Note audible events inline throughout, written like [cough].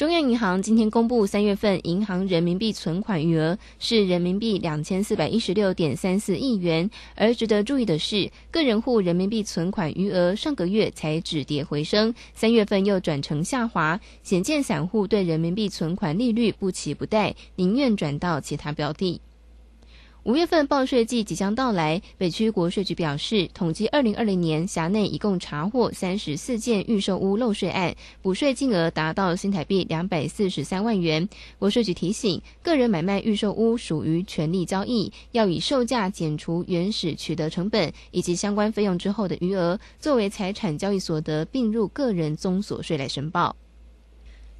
中央银行今天公布三月份银行人民币存款余额是人民币两千四百一十六点三四亿元，而值得注意的是，个人户人民币存款余额上个月才止跌回升，三月份又转成下滑，显见散户对人民币存款利率不期不待，宁愿转到其他标的。五月份报税季即将到来，北区国税局表示，统计二零二零年辖内一共查获三十四件预售屋漏税案，补税金额达到新台币两百四十三万元。国税局提醒，个人买卖预售屋属于权利交易，要以售价减除原始取得成本以及相关费用之后的余额，作为财产交易所得并入个人综所税来申报。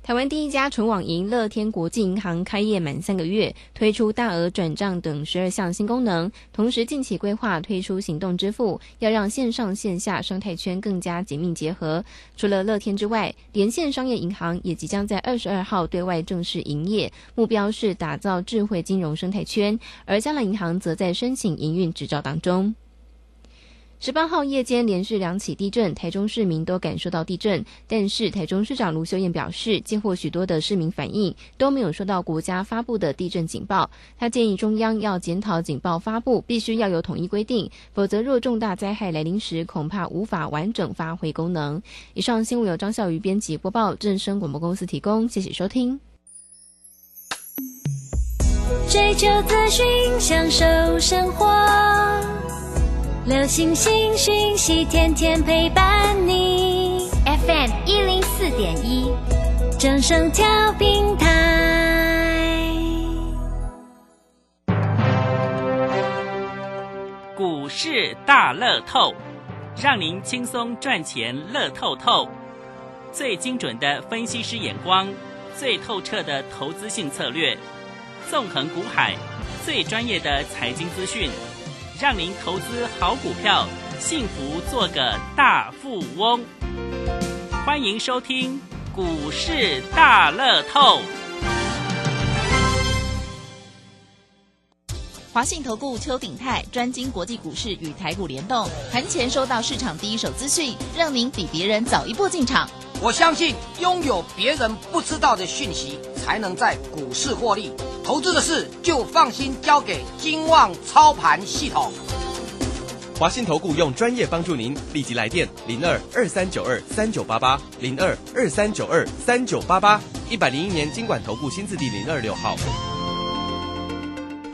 台湾第一家纯网银乐天国际银行开业满三个月，推出大额转账等十二项新功能，同时近期规划推出行动支付，要让线上线下生态圈更加紧密结合。除了乐天之外，连线商业银行也即将在二十二号对外正式营业，目标是打造智慧金融生态圈，而嘉乐银行则在申请营运执照当中。十八号夜间连续两起地震，台中市民都感受到地震，但是台中市长卢秀燕表示，接获许多的市民反映都没有收到国家发布的地震警报。他建议中央要检讨警报发布，必须要有统一规定，否则若重大灾害来临时，恐怕无法完整发挥功能。以上新闻由张孝瑜编辑播报，正声广播公司提供，谢谢收听。追求资讯，享受生活。流星星讯息，天天陪伴你。FM 一零四点一，掌声调平台。股市大乐透，让您轻松赚钱乐透透。最精准的分析师眼光，最透彻的投资性策略，纵横股海，最专业的财经资讯。让您投资好股票，幸福做个大富翁。欢迎收听股市大乐透。华信投顾邱鼎泰专精国际股市与台股联动，盘前收到市场第一手资讯，让您比别人早一步进场。我相信拥有别人不知道的讯息，才能在股市获利。投资的事就放心交给金旺操盘系统。华信投顾用专业帮助您，立即来电零二二三九二三九八八零二二三九二三九八八一百零一年经管投顾新字第零二六号。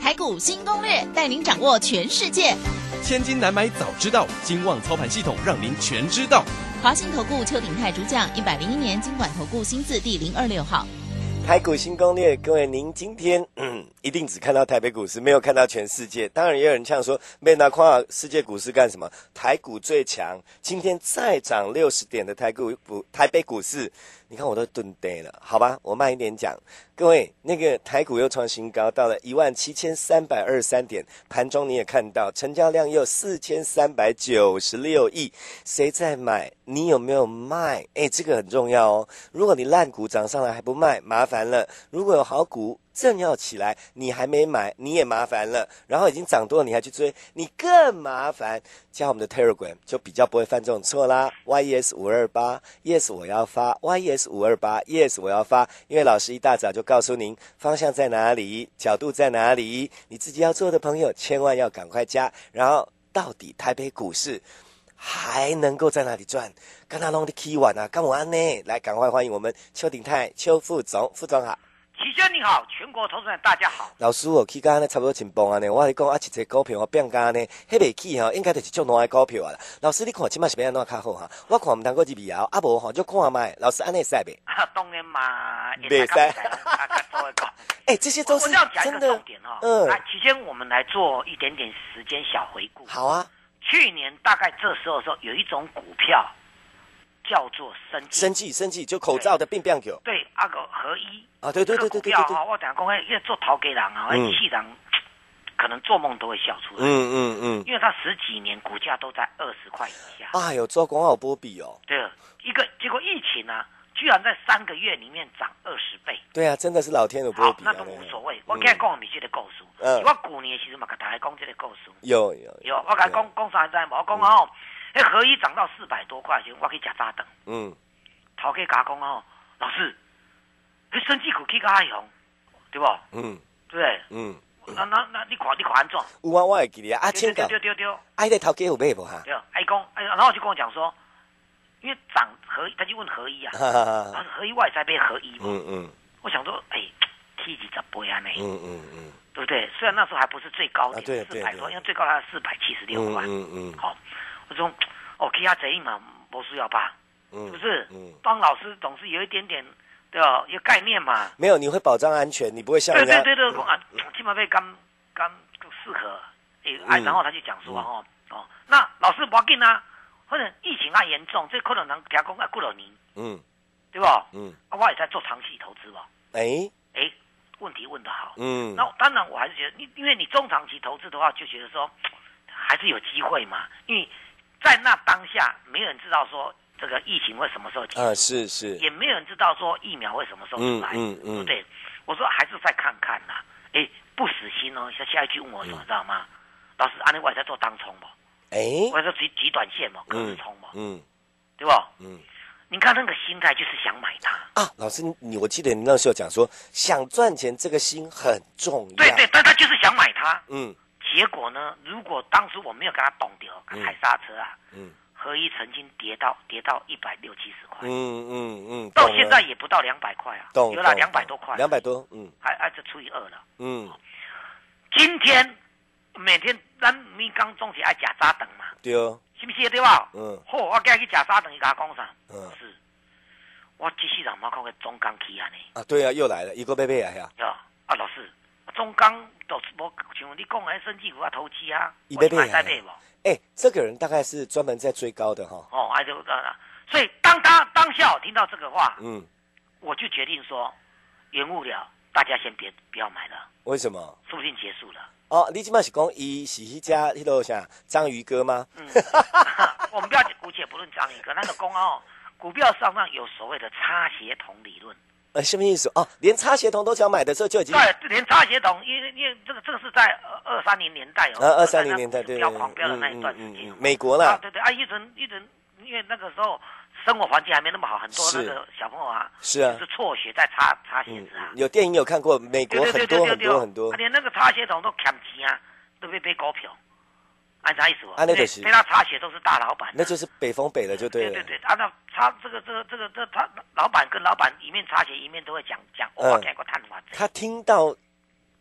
台股新攻略，带您掌握全世界。千金难买早知道，金旺操盘系统让您全知道。华信投顾邱鼎泰主讲，一百零一年经管投顾新字第零二六号。海股新攻略，各位，您今天嗯一定只看到台北股市，没有看到全世界。当然，也有人呛说，没拿跨世界股市干什么？台股最强，今天再涨六十点的台股股台北股市。你看我都蹲呆了，好吧，我慢一点讲。各位，那个台股又创新高，到了一万七千三百二十三点，盘中你也看到，成交量又四千三百九十六亿。谁在买？你有没有卖？哎，这个很重要哦。如果你烂股涨上来还不卖，麻烦了。如果有好股，正要起来，你还没买，你也麻烦了。然后已经涨多了，你还去追，你更麻烦。加我们的 Telegram 就比较不会犯这种错啦。Yes 五二八，Yes 我要发，Yes 五二八，Yes 我要发。因为老师一大早就告诉您方向在哪里，角度在哪里，你自己要做的朋友千万要赶快加。然后到底台北股市还能够在哪里赚？跟他弄的 key one 啊，干我安呢？来，赶快欢迎我们邱鼎泰邱副总，副总好。齐轩你好，全国投资人大家好。老师，我起刚呢差不多紧绷啊呢，我跟你讲啊，一只股票我变价呢，迄未起哈，应该就是种哪的股票啊啦。老师，你看起码是变安怎较好哈？我看唔通过入苗，啊无吼就看卖。老师安尼使未？[laughs] 当然嘛，袂使。哎，[laughs] 这些都是真的。重点哈，嗯。来，齐轩，我们来做一点点时间小回顾。好啊。去年大概这时候的时候，有一种股票。叫做生计，生计，生计，就口罩的病变狗。对，阿个合一啊，对对对对对对。我等下讲，因为做陶给人啊，机器人可能做梦都会笑出来。嗯嗯嗯。因为他十几年股价都在二十块以下。哎呦，做广告波比哦。对，一个结果疫情啊，居然在三个月里面涨二十倍。对啊，真的是老天有不会比，那都无所谓。我今日讲的是这个故事。嗯。我去年的时候嘛，跟大家讲这个故事。有有有。我跟讲讲啥知无？我讲哦，那合一涨到四百多块钱，我去吃炸等。嗯。头家甲讲哦，老师，那升绩股去个阿雄，对不？嗯。对。嗯。那那那你看你看安怎？有啊，我会记得啊，千个。丢丢丢丢。哎，那头家有买不哈？对。哎讲哎，然后就跟我讲说。因为涨合，他就问合一啊，合一外在被合一嘛。嗯嗯。我想说，哎，T 几十倍啊？呢？嗯嗯嗯。对不对？虽然那时候还不是最高点，四百多，因为最高它四百七十六块。嗯嗯。好，我说，哦，K 下贼嘛，不需要吧？是不是？嗯。帮老师总是有一点点，对吧？有概念嘛。没有，你会保障安全，你不会像对对对对，啊，起码被刚刚适合。哎，然后他就讲说，哦哦，那老师不要紧啊。或者疫情啊严重，这可能能加工啊过了年，嗯，对吧？嗯，啊，我也在做长期投资吧。哎哎，问题问得好，嗯，那当然我还是觉得，你因为你中长期投资的话，就觉得说还是有机会嘛。因为在那当下，没有人知道说这个疫情会什么时候结束，啊，是是，也没有人知道说疫苗会什么时候出来，嗯嗯，对不对？我说还是再看看呐，哎，不死心哦。下下一句问我什么，知道吗？老师，安利我也在做当冲吧。哎，或者说极极短线嘛，隔日冲嘛，嗯，对吧？嗯，你看那个心态就是想买它啊。老师，你我记得你那时候讲说，想赚钱这个心很重要。对对，但他就是想买它。嗯，结果呢？如果当时我没有跟他懂得，踩刹车啊，嗯，合一曾经跌到跌到一百六七十块，嗯嗯嗯，到现在也不到两百块啊，有了两百多块，两百多，嗯，还还是除以二了，嗯，今天。每天咱咪刚总是爱假沙等嘛，对，是不是对吧？嗯，好，我今日去假沙等，伊甲我讲啥？嗯，是，我即世人冇看个中钢起啊呢。啊，对啊，又来了，一个贝贝啊，呀。啊，老师，中钢都无像你讲诶，升级股啊，投机啊，贝贝在买无？哎，这个人大概是专门在追高的哈。哦，哎就啊，所以当他当下我听到这个话，嗯，我就决定说，延误了，大家先别不要买了。为什么？说不定结束了。哦，你起码是讲伊是一家迄个啥章鱼哥吗？嗯，[laughs] 我们不要姑且不论章鱼哥，那个公哦，股票上上有所谓的差协同理论。呃，什么意思？哦，连差协同都想买的时候就已经对，连差协同，因为因为这个这个是在二二三零年代哦，二二三零年代对，飙狂飙的那一段时间，美国啦，对对啊，一直一直因为那个时候。生活环境还没那么好，很多那个小朋友啊，是啊，是辍学在擦擦鞋子啊。有电影有看过，美国很多很多很多，连那个擦鞋桶都砍钱啊，都被背股票，按啥意思？啊，那个是，被他擦鞋都是大老板，那就是北风北了就对了。对对对，按照擦这个这个这个这他老板跟老板一面擦鞋一面都会讲讲，我给过探法。他听到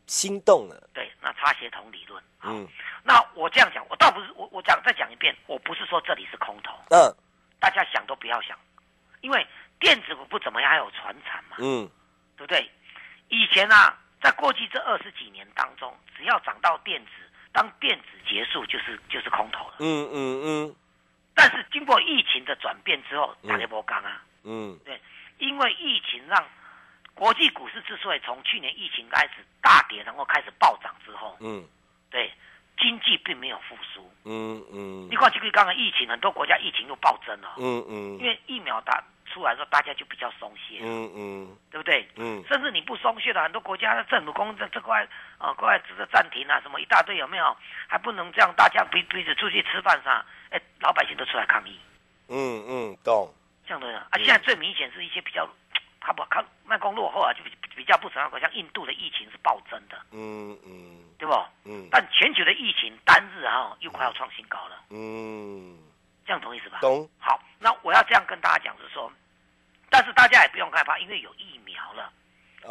心动了。对，那擦鞋桶理论。嗯，那我这样讲，我倒不是我我讲再讲一遍，我不是说这里是空头。嗯。大家想都不要想，因为电子股不怎么样，还有船产嘛，嗯，对不对？以前啊，在过去这二十几年当中，只要涨到电子，当电子结束就是就是空头了，嗯嗯嗯。但是经过疫情的转变之后，打一波刚啊，嗯，对，因为疫情让国际股市之所以从去年疫情开始大跌，然后开始暴涨之后，嗯，对。经济并没有复苏，嗯嗯，你看这个刚刚疫情，很多国家疫情又暴增了，嗯嗯，因为疫苗打出来之后，大家就比较松懈，嗯嗯，对不对？嗯，甚至你不松懈的，很多国家的政府公这这块啊，国外这个暂停啊，什么一大堆有没有？还不能这样，大家彼彼此出去吃饭啥？哎，老百姓都出来抗议，嗯嗯，懂，这样的啊，现在最明显是一些比较。他不看卖光落后啊，就比比较不成样。像印度的疫情是暴增的，嗯嗯，对不？嗯。但全球的疫情单日啊，又快要创新高了，嗯。这样同意思吧？懂。好，那我要这样跟大家讲，是说，但是大家也不用害怕，因为有疫苗了。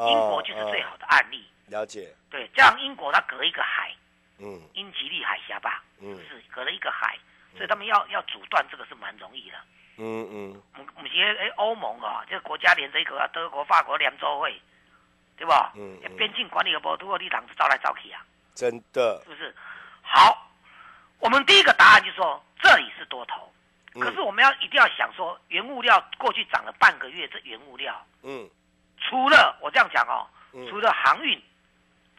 英国就是最好的案例。了解。对，这样英国它隔一个海，嗯，英吉利海峡吧，嗯，是隔了一个海，所以他们要要阻断这个是蛮容易的。嗯嗯，我们些诶欧盟啊，这个国家连着一个德国、法国联州会，对吧？嗯，边境管理的波，如果你党是招来招去啊，真的，是不是？好，我们第一个答案就是说这里是多头，可是我们要一定要想说，原物料过去涨了半个月，这原物料，嗯，除了我这样讲哦，除了航运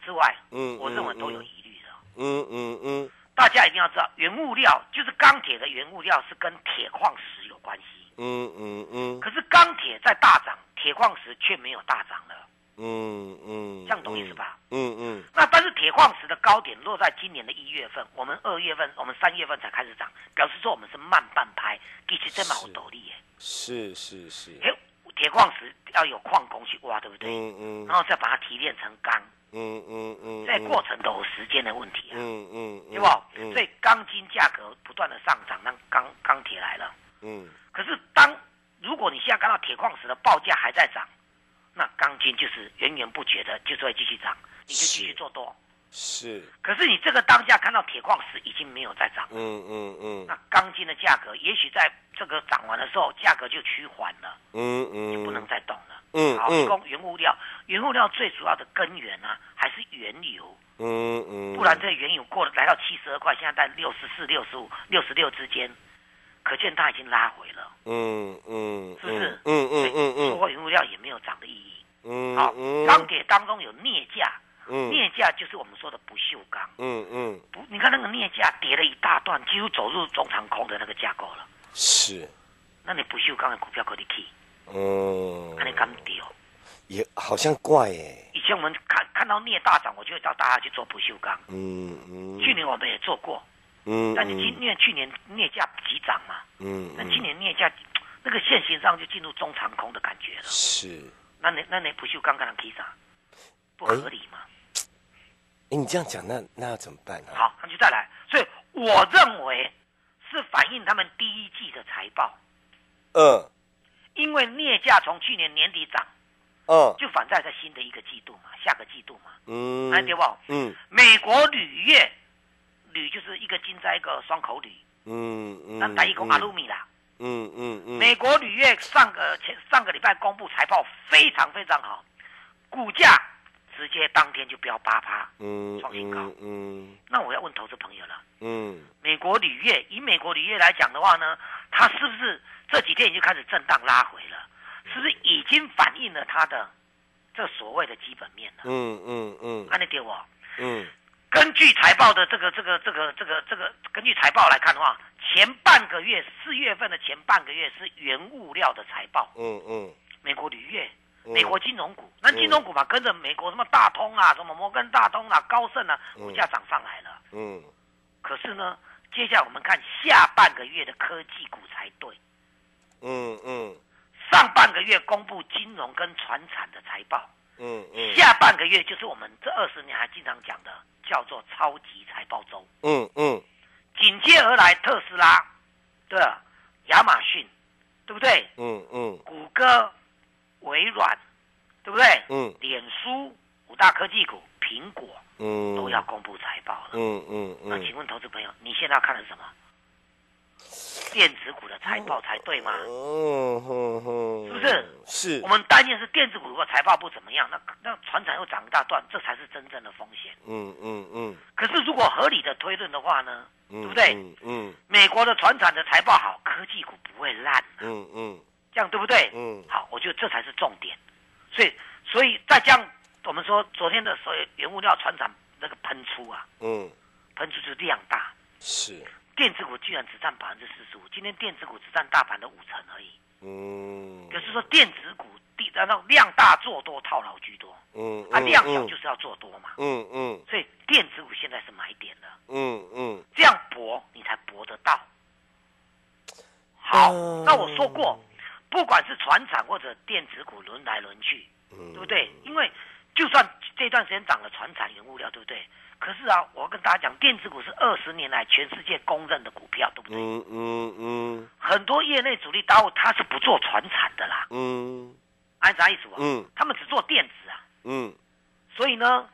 之外，嗯，我认为都有疑虑的，嗯嗯嗯。大家一定要知道，原物料就是钢铁的原物料是跟铁矿石有关系。嗯嗯嗯。可是钢铁在大涨，铁矿石却没有大涨了。嗯嗯。这样懂意思吧？嗯嗯。那但是铁矿石的高点落在今年的一月份，我们二月份、我们三月份才开始涨，表示说我们是慢半拍，其实这蛮有道理耶。是是是。哎，铁矿石要有矿工去挖，对不对？嗯嗯。然后再把它提炼成钢。嗯嗯嗯，在过程都有时间的问题啊，嗯嗯，对不？所以钢筋价格不断的上涨，让钢钢铁来了。嗯，可是当如果你现在看到铁矿石的报价还在涨，那钢筋就是源源不绝的，就是会继续涨，你就继续做多。是。可是你这个当下看到铁矿石已经没有在涨了，嗯嗯嗯，那钢筋的价格也许在这个涨完的时候，价格就趋缓了，嗯嗯，就不能再动了。嗯，好，提供原物料，原物料最主要的根源啊，还是原油。嗯嗯，不然这原油过了来到七十二块，现在在六十四、六十五、六十六之间，可见它已经拉回了。嗯嗯，是不是？嗯嗯嗯嗯，说原物料也没有涨的意义。嗯，好，钢铁当中有镍价，嗯，镍价就是我们说的不锈钢。嗯嗯，不，你看那个镍价跌了一大段，几乎走入中长空的那个架构了。是。那你不锈钢的股票可以去？嗯，那你敢丢？也好像怪哎。以前我们看看到镍大涨，我就会叫大家去做不锈钢。嗯嗯。去年我们也做过。嗯。但你今因为去年镍价急涨嘛。嗯。那今年镍价 [tsk] 那个线形上就进入中长空的感觉了。是。那你那你不锈钢干可以涨？不合理嘛？哎，你这样讲，那那要怎么办呢？好，那就再来。所以我认为是反映他们第一季的财报。嗯。因为镍价从去年年底涨，嗯，就反在在新的一个季度嘛，下个季度嘛，嗯，哎对不？嗯，美国铝业，铝就是一个金在一个双口铝，嗯嗯，那等于讲阿鲁米啦，嗯嗯嗯，美国铝业上个前上个礼拜公布财报非常非常好，股价直接当天就飙八趴，嗯，创新高，嗯，那我要问投资朋友了，嗯，美国铝业以美国铝业来讲的话呢，它是不是？这几天已经开始震荡拉回了，是不是已经反映了它的这所谓的基本面了？嗯嗯嗯，按你给我，嗯，根据财报的这个这个这个这个这个，根据财报来看的话，前半个月四月份的前半个月是原物料的财报，嗯嗯，美国铝业、美国金融股，那金融股嘛跟着美国什么大通啊、什么摩根大通啊、高盛啊，股价涨上来了，嗯，可是呢，接下来我们看下半个月的科技股才对。嗯嗯，上半个月公布金融跟船产的财报，嗯嗯，下半个月就是我们这二十年还经常讲的叫做超级财报周，嗯嗯，紧接而来特斯拉，对，亚马逊，对不对？嗯嗯，谷歌、微软，对不对？嗯，脸书五大科技股，苹果，嗯，都要公布财报了，嗯嗯嗯，那请问投资朋友，你现在要看的是什么？电子股的财报才对嘛？是不是？是。我们担心是电子股如果财报不怎么样，那那船产又涨一大段，这才是真正的风险。嗯嗯嗯。可是如果合理的推论的话呢？对不对？嗯嗯。美国的船产的财报好，科技股不会烂。嗯嗯。这样对不对？嗯。好，我觉得这才是重点。所以，所以再这样，我们说昨天的所有原物料船产那个喷出啊，嗯，喷出就是量大。是。电子股居然只占百分之四十五，今天电子股只占大盘的五成而已。嗯，就是说电子股地然后量大做多套牢居多。嗯，啊，量小就是要做多嘛。嗯嗯，所以电子股现在是买点的。嗯嗯，这样搏你才搏得到。好，那我说过，不管是船厂或者电子股轮来轮去，对不对？因为就算这段时间涨了船产原物料，对不对？可是啊，我跟大家讲，电子股是二十年来全世界公认的股票，对不对？嗯嗯嗯。很多业内主力大户他是不做船产的啦。嗯。按啥意思啊？嗯。他们只做电子啊。嗯。所以呢，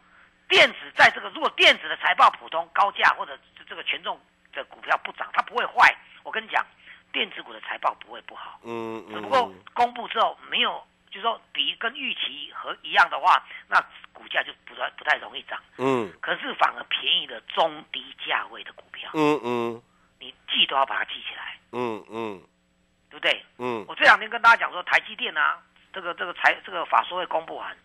电子在这个如果电子的财报普通高价或者这个权重的股票不涨，它不会坏。我跟你讲，电子股的财报不会不好。嗯只不过公布之后没有。就是说，比跟预期和一样的话，那股价就不太不太容易涨。嗯。可是反而便宜的中低价位的股票。嗯嗯。你记都要把它记起来。嗯嗯。对不对？嗯。我这两天跟大家讲说，台积电啊，这个这个财这个法说会公布完，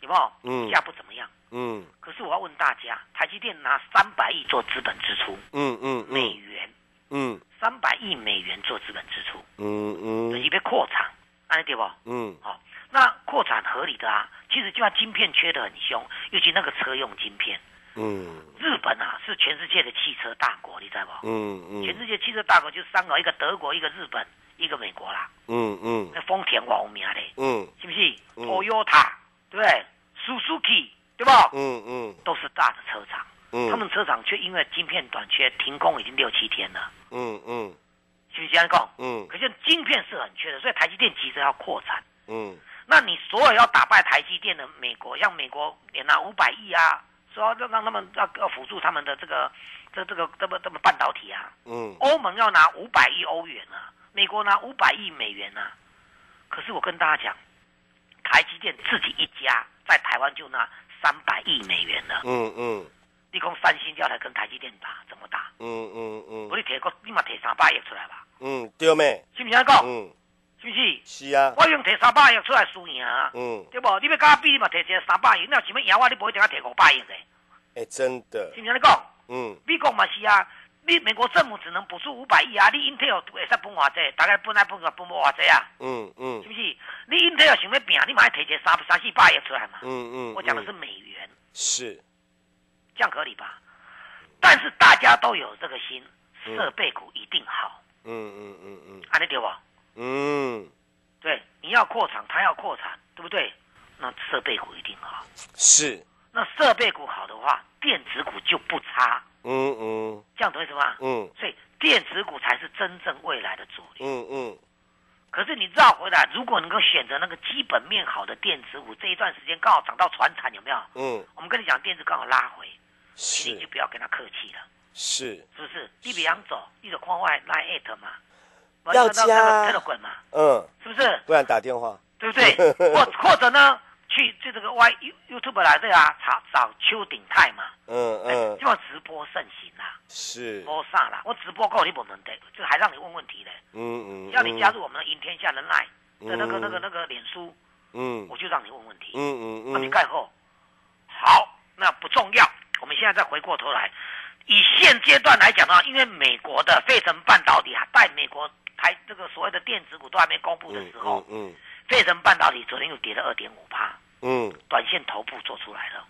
有没有？嗯。价不怎么样。嗯。可是我要问大家，台积电拿三百亿做资本支出。嗯嗯。美元。嗯。三百亿美元做资本支出，嗯嗯，准备扩产，安对不？嗯，好，那扩产合理的啊。其实就像晶片缺的很凶，尤其那个车用晶片，嗯，日本啊是全世界的汽车大国，你知道不？嗯嗯，全世界汽车大国就三个，一个德国，一个日本，一个美国啦。嗯嗯，那丰田我有名嘞，嗯，是不是？Toyota 对不对？Suzuki 对不？嗯嗯，都是大的车厂。他们车厂却因为晶片短缺停工已经六七天了。嗯嗯，是不是这样讲？嗯，可是晶片是很缺的，所以台积电急着要扩产。嗯，那你所有要打败台积电的美国，像美国也拿五百亿啊，说要让他们要要辅助他们的这个这这个这么这么半导体啊。嗯，欧盟要拿五百亿欧元啊，美国拿五百亿美元啊。可是我跟大家讲，台积电自己一家在台湾就拿三百亿美元了。嗯嗯。你讲三星要来跟台积电打，怎么打？嗯嗯嗯，我你提个，你嘛提三百亿出来吧？嗯，对咩？是不是安讲？嗯，是不是？是啊。我用提三百亿出来输赢啊。嗯，对不？你要跟我比，你嘛提这三百亿，你要想要赢我，你不会定要提五百亿的。哎，真的。是不是安讲？嗯，美国嘛是啊，你美国政府只能补助五百亿啊，你 Intel 会使分偌济？大概分来分去分无偌济啊。嗯嗯，是不是？你 Intel 想要拼，你嘛要提这三三四百亿出来嘛。嗯嗯，我讲的是美元。是。这样合理吧？但是大家都有这个心，设备股一定好。嗯嗯嗯嗯，安尼对吧？嗯，对，你要扩产，他要扩产，对不对？那设备股一定好。是。那设备股好的话，电子股就不差。嗯嗯，这样懂意思吗？嗯。所以电子股才是真正未来的主力。嗯嗯。可是你绕回来，如果能够选择那个基本面好的电子股，这一段时间刚好涨到船产，有没有？嗯。我们跟你讲，电子刚好拉回。你就不要跟他客气了，是是不是？你比扬走，你走框外拉艾特嘛，要加，跟着滚嘛，嗯，是不是？不然打电话，对不对？[laughs] 或或者呢，去去这个 Y YouTube 来对啊，查找邱鼎泰嘛，嗯嗯，就要直播盛行啦，是。播啥啦？我直播够你不能的，这还让你问问题嘞，嗯嗯，要你加入我们的赢天下的赖的那个那个那个脸书，嗯，我就让你问问题，嗯嗯嗯，那你盖后，好，那不重要。我们现在再回过头来，以现阶段来讲的话，因为美国的费城半导体啊，在美国台这个所谓的电子股都还没公布的时候，嗯，费城半导体昨天又跌了二点五帕，嗯，短线头部做出来了，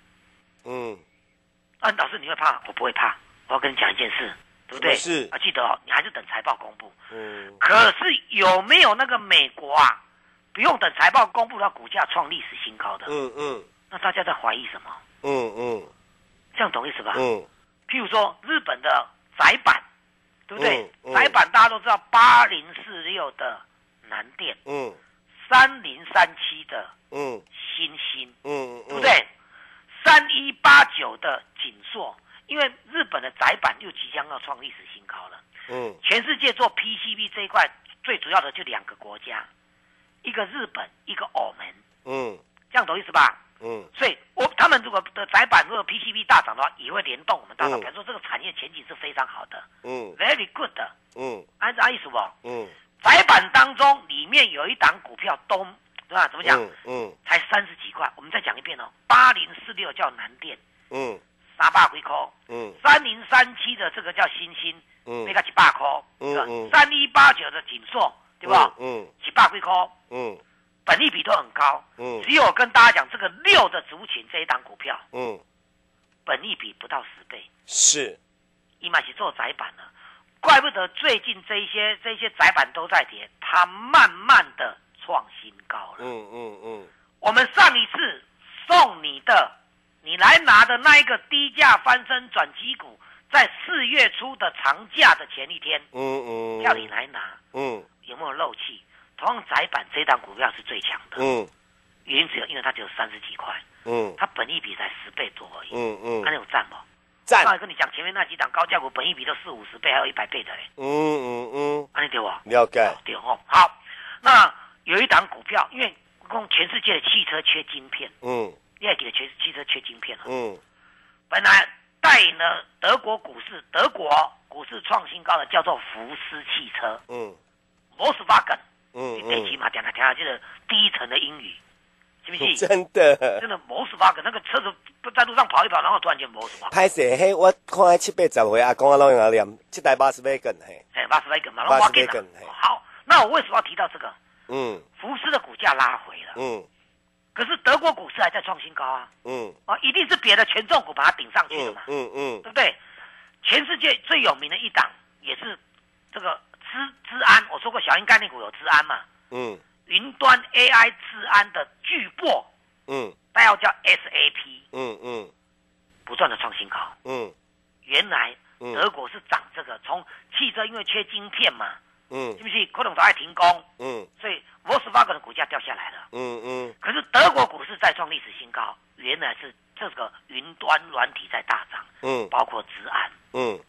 嗯，啊，老师你会怕？我不会怕，我要跟你讲一件事，对不对？是啊，记得哦，你还是等财报公布，嗯，可是有没有那个美国啊，不用等财报公布，它股价创历史新高的，嗯嗯，那大家在怀疑什么？嗯嗯。这样懂意思吧？嗯，譬如说日本的窄板，对不对？窄板大家都知道，八零四六的南电，嗯，三零三七的，嗯，新星，嗯，对不对？三一八九的锦硕，因为日本的窄板又即将要创历史新高了，嗯，全世界做 PCB 这一块最主要的就两个国家，一个日本，一个澳门，嗯，这样懂意思吧？嗯，所以我他们如果的窄板如果 PCB 大涨的话，也会联动我们大涨。比如说这个产业前景是非常好的，嗯，very good，嗯，按照意思不？嗯，窄板当中里面有一档股票都对吧？怎么讲？嗯，才三十几块。我们再讲一遍哦，八零四六叫南电，嗯，三百几块，嗯，三零三七的这个叫新星，嗯，那个七百块，嗯，三一八九的锦硕，对吧？嗯，七百几块，嗯。本利比都很高，嗯，只有跟大家讲这个六的族群这一档股票，嗯，本利比不到十倍，是，伊玛是做窄板了，怪不得最近这些这些窄板都在跌，它慢慢的创新高了，嗯嗯嗯，我们上一次送你的，你来拿的那一个低价翻身转机股，在四月初的长假的前一天，嗯嗯，叫你来拿，嗯，有没有漏气？同样窄板这档股票是最强的，嗯，原因只有因为它只有三十几块，嗯，它本益比才十倍多而已，嗯嗯，它有占吗？占。刚才跟你讲前面那几档高价股本益比都四五十倍，还有一百倍的嘞，嗯嗯嗯，安利对我了解，对哦。好，那有一档股票，因为供全世界的汽车缺晶片，嗯，你也记得全汽车缺晶片了，嗯，本来带领了德国股市，德国股市创新高的叫做福斯汽车，嗯，Volkswagen。嗯，最起码讲他听下就是第一层的英语，是不是？[laughs] 真的，真的，摩斯巴克那个车子在路上跑一跑，然后突然间没什么。拍摄嘿，我看七八十回阿公阿老用阿念，这台八十倍梗嘿。哎，八十倍梗嘛，八十倍梗。好，那我为什么要提到这个？嗯。福斯的股价拉回了。嗯。可是德国股市还在创新高啊。嗯。啊，一定是别的权重股把它顶上去的嘛。嗯嗯。对不对？全世界最有名的一档也是这个资资安，我说过小鹰概念股有资安嘛。嗯。云端 AI 治安的巨擘。嗯。代号叫 SAP，嗯嗯，不断的创新高，嗯，原来德国是涨这个，从汽车因为缺晶片嘛，嗯，是不是？可能都爱停工，嗯，所以 Volkswagen 的股价掉下来了，嗯嗯，可是德国股市再创历史新高，原来是这个云端软体在大涨，嗯，包括治安，嗯，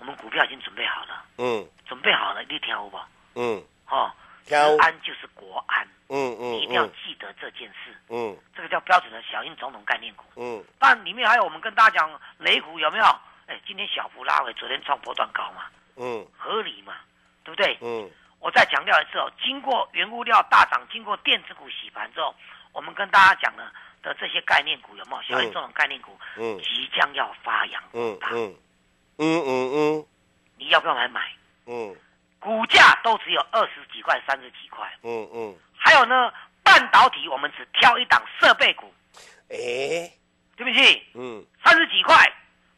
我们股票已经准备好了，嗯，准备好了，你听好不？嗯，哈，治安就是国安。嗯嗯，你一定要记得这件事。嗯，这个叫标准的小英总统概念股。嗯，但里面还有我们跟大家讲雷股有没有？哎，今天小幅拉回，昨天创波段高嘛。嗯，合理嘛，对不对？嗯，我再强调一次哦，经过原物料大涨，经过电子股洗盘之后，我们跟大家讲的的这些概念股有没有？小英这种概念股，嗯，即将要发扬光大。嗯嗯嗯嗯嗯，你要不要来买？嗯，股价都只有二十几块、三十几块。嗯嗯。还有呢，半导体我们只挑一档设备股，哎，对不起，嗯，三十几块，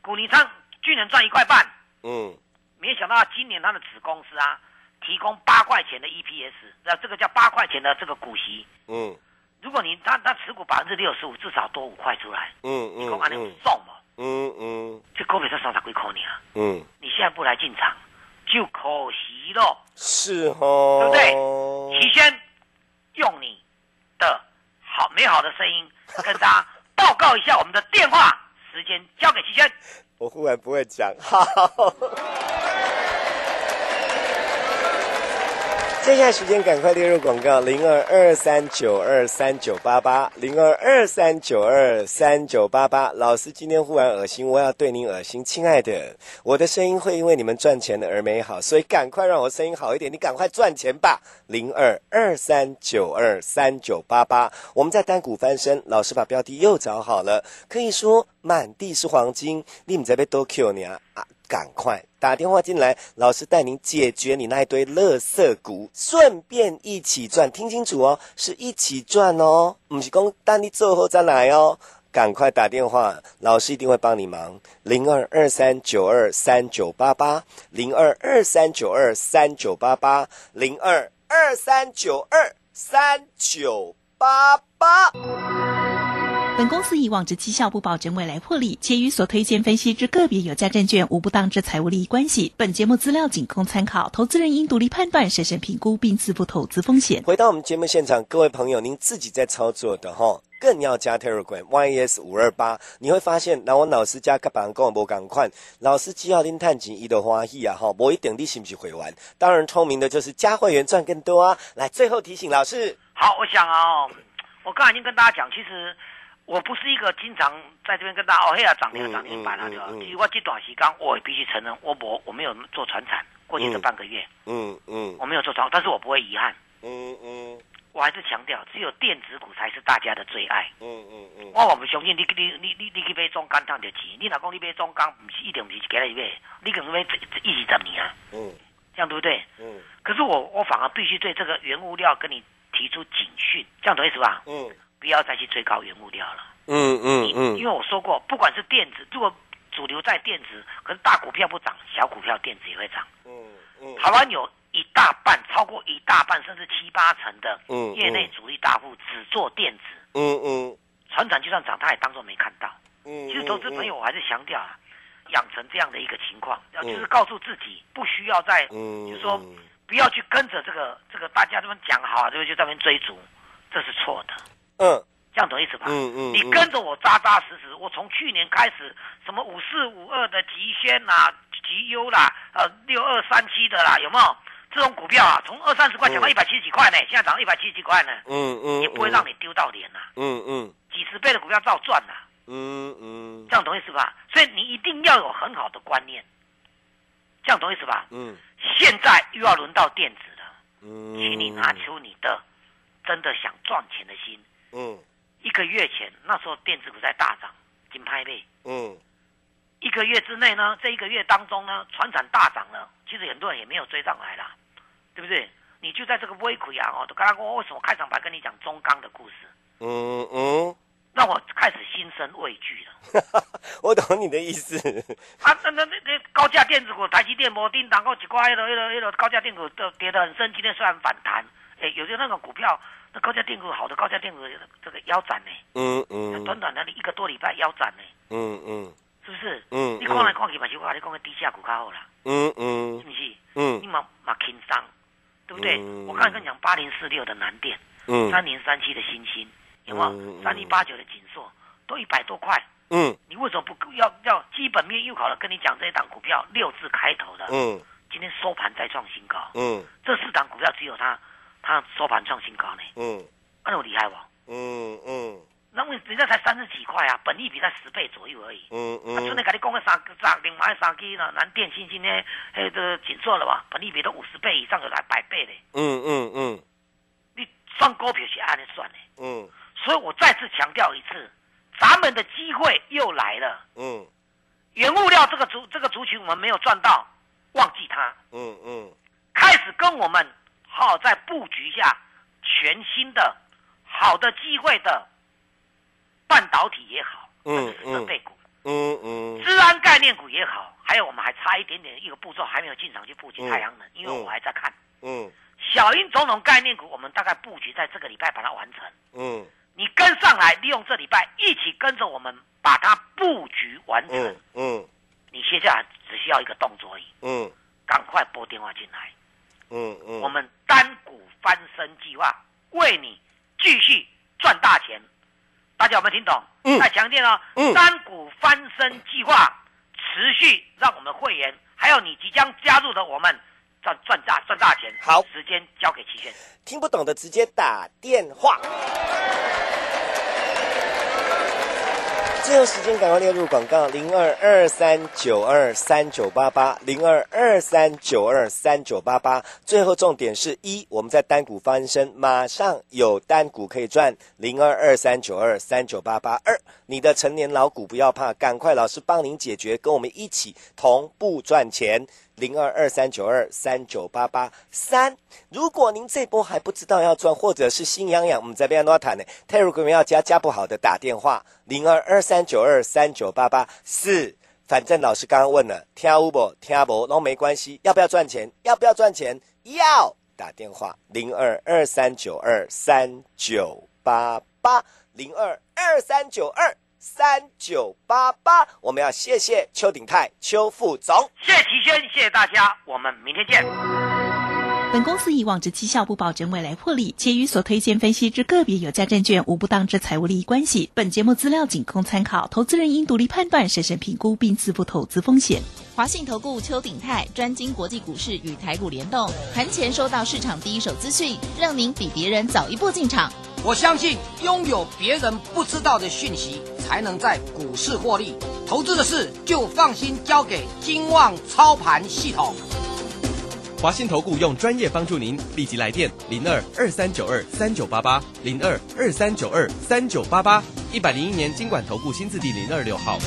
股你仓居然赚一块半，嗯，没想到今年他的子公司啊，提供八块钱的 EPS，那这个叫八块钱的这个股息，嗯，如果你他他持股百分之六十五，至少多五块出来，嗯嗯，你讲按你送嘛，嗯嗯，这股票才三十几块呢，嗯，你现在不来进场，就可惜了，是哦，对不对？起先。用你的好美好的声音跟大家 [laughs] 报告一下我们的电话时间，交给齐轩。我忽然不会讲，好。接下来时间，赶快列入广告：零二二三九二三九八八，零二二三九二三九八八。老师今天忽然恶心，我要对您恶心，亲爱的，我的声音会因为你们赚钱而美好，所以赶快让我声音好一点，你赶快赚钱吧。零二二三九二三九八八，我们在单股翻身，老师把标的又找好了，可以说满地是黄金，你们在被多 Q 你啊啊！赶快打电话进来，老师带您解决你那一堆垃圾股，顺便一起赚。听清楚哦，是一起赚哦，不是讲等你做后再来哦。赶快打电话，老师一定会帮你忙。零二二三九二三九八八，零二二三九二三九八八，零二二三九二三九八八。本公司以往之绩效不保证未来获利，且与所推荐分析之个别有价证券无不当之财务利益关系。本节目资料仅供参考，投资人应独立判断、审慎评估并自负投资风险。回到我们节目现场，各位朋友，您自己在操作的哈，更要加 Telegram YES 五二八，你会发现，那我老师加个板跟我无赶快，老师只要您探钱一的花喜啊哈，我一定你是不是会玩？当然，聪明的就是加会员赚更多啊！来，最后提醒老师，好，我想啊，我刚才已经跟大家讲，其实。我不是一个经常在这边跟大家哦嘿啊涨停涨停板了，对吧？其实我这短时间我必须承认，我我我没有做船产，过去这半个月，嗯嗯，我没有做船，但是我不会遗憾，嗯嗯，我还是强调，只有电子股才是大家的最爱，嗯嗯嗯，我我不相信你你你你你去买中钢赚着钱，你老公你买中钢不是一定不是给你买，你可能买一一十年啊，嗯，这样对不对？嗯，可是我我反而必须对这个原物料跟你提出警讯，这样懂意思吧？嗯。不要再去追高原物料了。嗯嗯嗯，因为我说过，不管是电子，如果主流在电子，可是大股票不涨，小股票电子也会涨。嗯嗯，台湾有一大半，超过一大半，甚至七八成的业内主力大户只做电子。嗯嗯，船长就算涨，他也当做没看到。嗯，其实投资朋友，我还是强调啊，养成这样的一个情况，要就是告诉自己，不需要再，就是说不要去跟着这个这个大家这么讲好，就就在那边追逐，这是错的。嗯，这样懂意思吧？嗯嗯，你跟着我扎扎实实。我从去年开始，什么五四五二的极先啦、极优啦、呃六二三七的啦，有没有这种股票啊？从二三十块涨到一百七十几块呢，现在涨到一百七十几块呢。嗯嗯，也不会让你丢到脸呐。嗯嗯，几十倍的股票照赚呐。嗯嗯，这样懂意思吧？所以你一定要有很好的观念，这样懂意思吧？嗯，现在又要轮到电子了。嗯，请你拿出你的真的想赚钱的心。嗯，一个月前那时候电子股在大涨，紧拍背。嗯。一个月之内呢，这一个月当中呢，船产大涨了，其实很多人也没有追上来啦，对不对？你就在这个微亏啊，哦，都刚刚我为什么开场白跟你讲中钢的故事？嗯嗯。让我开始心生畏惧了。[laughs] 我懂你的意思。啊，那那那那高价电子股，台积电、摩丁、然后几块，那个那个那个高价电子股都跌得很深。今天虽然反弹，哎，有些那个股票，那高价电子股好的高价电子股这个腰斩呢。嗯嗯。短短的一个多礼拜腰斩呢。嗯嗯。是不是？嗯。你看来看去嘛，就我你讲个低价股较好啦。嗯嗯。是不是？嗯。你嘛嘛轻伤，对不对？我刚才跟你讲八零四六的南电，嗯，三零三七的星星。有没有三零八九的紧缩都一百多块？嗯，你为什么不要要基本面又好了？跟你讲这一档股票六字开头的，嗯，今天收盘再创新高，嗯，这四档股票只有它，它收盘创新高呢，嗯，那么厉害不？嗯嗯，那为人家才三十几块啊，本利比在十倍左右而已，嗯嗯，昨天跟你讲个三三另外三基呢，南电、新今呢，嘿都紧缩了吧？本利比都五十倍以上，有来百倍的，嗯嗯嗯，你算股票是按你算的，嗯。所以我再次强调一次，咱们的机会又来了。嗯，原物料这个族这个族群我们没有赚到，忘记它。嗯嗯，开始跟我们好在布局下全新的好的机会的半导体也好，嗯嗯，设备股，嗯嗯，治安概念股也好，还有我们还差一点点一个步骤还没有进场去布局太阳能，因为我还在看。嗯，小英总统概念股，我们大概布局在这个礼拜把它完成。嗯。你跟上来，利用这礼拜一起跟着我们把它布局完成。嗯，你接下来只需要一个动作而已。嗯，赶快拨电话进来。嗯嗯，我们单股翻身计划为你继续赚大钱。大家有没有听懂？嗯，再强调哦。嗯，单股翻身计划持续让我们会员，还有你即将加入的我们。赚赚大赚大钱，好，时间交给齐轩。听不懂的直接打电话。最后时间赶快列入广告：零二二三九二三九八八，零二二三九二三九八八。最后重点是一，我们在单股翻身，马上有单股可以赚。零二二三九二三九八八二，你的成年老股不要怕，赶快老师帮您解决，跟我们一起同步赚钱。零二二三九二三九八八三，如果您这波还不知道要赚，或者是心痒痒，我们这边多谈呢。泰如果要加加不好的，打电话零二二三九二三九八八四。反正老师刚刚问了，听不听不都没关系。要不要赚钱？要不要赚钱？要打电话零二二三九二三九八八零二二三九二。三九八八，我们要谢谢邱鼎泰邱副总，谢谢齐轩，谢谢大家，我们明天见。本公司以往之绩效不保证未来获利，且与所推荐分析之个别有价证券无不当之财务利益关系。本节目资料仅供参考，投资人应独立判断、审慎评估并自负投资风险。华信投顾邱鼎泰专精国际股市与台股联动，盘前收到市场第一手资讯，让您比别人早一步进场。我相信拥有别人不知道的讯息，才能在股市获利。投资的事就放心交给金旺操盘系统。华信投顾用专业帮助您，立即来电零二二三九二三九八八零二二三九二三九八八一百零一年经管投顾新字第零二六号。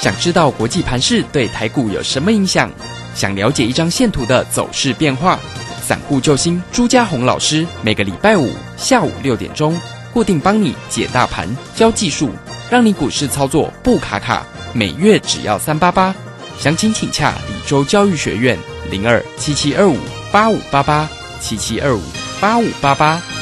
想知道国际盘市对台股有什么影响？想了解一张线图的走势变化？散户救星朱家红老师每个礼拜五下午六点钟固定帮你解大盘、教技术，让你股市操作不卡卡。每月只要三八八，详情请洽李州教育学院零二七七二五八五八八七七二五八五八八。